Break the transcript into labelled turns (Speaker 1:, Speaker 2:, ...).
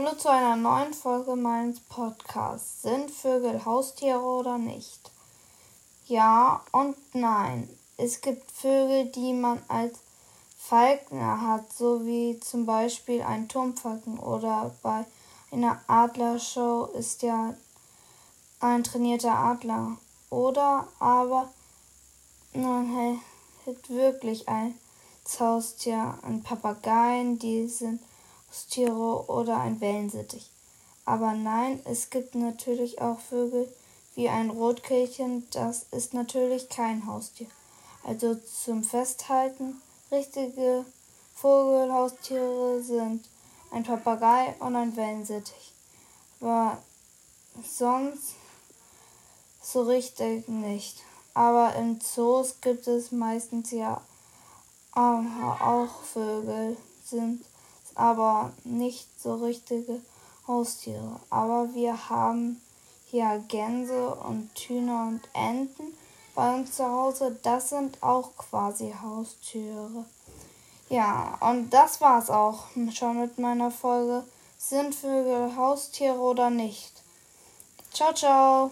Speaker 1: Hallo zu einer neuen Folge meines Podcasts. Sind Vögel Haustiere oder nicht? Ja und nein. Es gibt Vögel, die man als Falkner hat, so wie zum Beispiel ein Turmfalken oder bei einer Adlershow ist ja ein trainierter Adler. Oder aber man hat wirklich ein Haustier, ein Papageien, die sind Haustiere oder ein Wellensittich. Aber nein, es gibt natürlich auch Vögel wie ein Rotkehlchen, das ist natürlich kein Haustier. Also zum Festhalten, richtige Vogelhaustiere sind ein Papagei und ein Wellensittich. Aber sonst so richtig nicht. Aber im Zoos gibt es meistens ja auch Vögel, sind aber nicht so richtige Haustiere. Aber wir haben hier Gänse und Hühner und Enten bei uns zu Hause. Das sind auch quasi Haustiere. Ja, und das war's auch schon mit meiner Folge. Sind Vögel Haustiere oder nicht? Ciao, ciao.